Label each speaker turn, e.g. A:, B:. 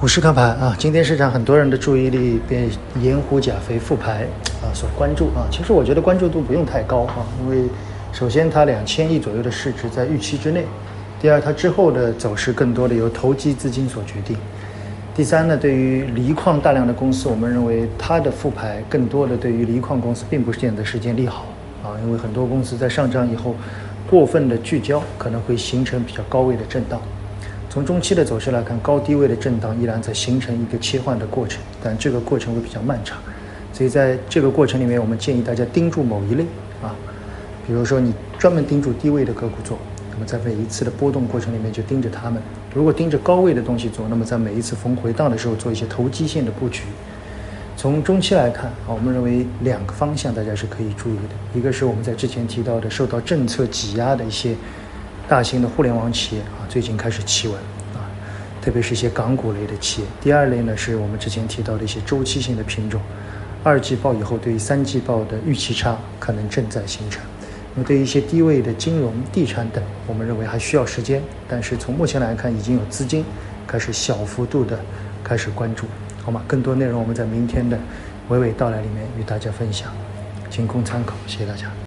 A: 股市看盘啊，今天市场很多人的注意力被盐湖钾肥复牌啊所关注啊。其实我觉得关注度不用太高啊，因为首先它两千亿左右的市值在预期之内，第二它之后的走势更多的由投机资金所决定，第三呢，对于锂矿大量的公司，我们认为它的复牌更多的对于锂矿公司并不是见得是件利好啊，因为很多公司在上涨以后过分的聚焦，可能会形成比较高位的震荡。从中期的走势来看，高低位的震荡依然在形成一个切换的过程，但这个过程会比较漫长，所以在这个过程里面，我们建议大家盯住某一类啊，比如说你专门盯住低位的个股做，那么在每一次的波动过程里面就盯着它们；如果盯着高位的东西做，那么在每一次逢回档的时候做一些投机性的布局。从中期来看啊，我们认为两个方向大家是可以注意的，一个是我们在之前提到的受到政策挤压的一些。大型的互联网企业啊，最近开始企稳啊，特别是一些港股类的企业。第二类呢，是我们之前提到的一些周期性的品种，二季报以后对于三季报的预期差可能正在形成。那么对于一些低位的金融、地产等，我们认为还需要时间，但是从目前来看，已经有资金开始小幅度的开始关注，好吗？更多内容我们在明天的娓娓道来里面与大家分享，仅供参考，谢谢大家。